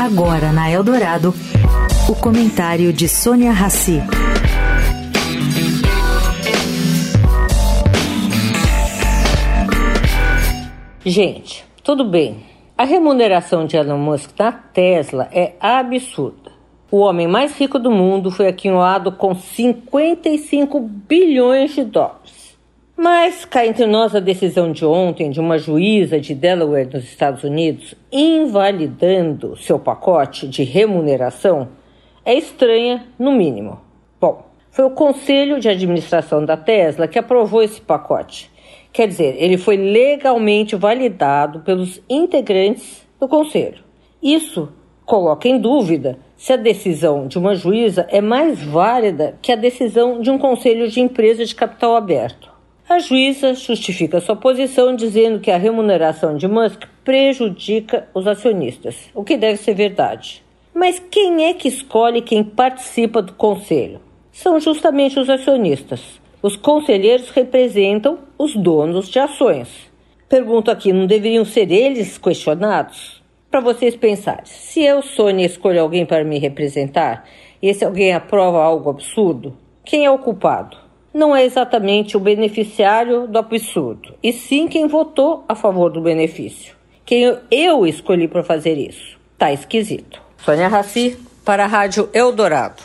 Agora na Eldorado, o comentário de Sônia Rassi. Gente, tudo bem. A remuneração de Elon Musk na Tesla é absurda. O homem mais rico do mundo foi aquinhoado com 55 bilhões de dólares. Mas cá entre nós a decisão de ontem de uma juíza de Delaware nos Estados Unidos invalidando seu pacote de remuneração é estranha no mínimo. Bom, foi o conselho de administração da Tesla que aprovou esse pacote. Quer dizer, ele foi legalmente validado pelos integrantes do conselho. Isso coloca em dúvida se a decisão de uma juíza é mais válida que a decisão de um conselho de empresa de capital aberto. A juíza justifica sua posição dizendo que a remuneração de Musk prejudica os acionistas, o que deve ser verdade. Mas quem é que escolhe quem participa do conselho? São justamente os acionistas. Os conselheiros representam os donos de ações. Pergunto aqui, não deveriam ser eles questionados? Para vocês pensarem, se eu, Sônia, escolho alguém para me representar e esse alguém aprova algo absurdo, quem é o culpado? Não é exatamente o beneficiário do absurdo, e sim quem votou a favor do benefício. Quem eu escolhi para fazer isso. Tá esquisito. Sônia Raci, para a Rádio Eldorado.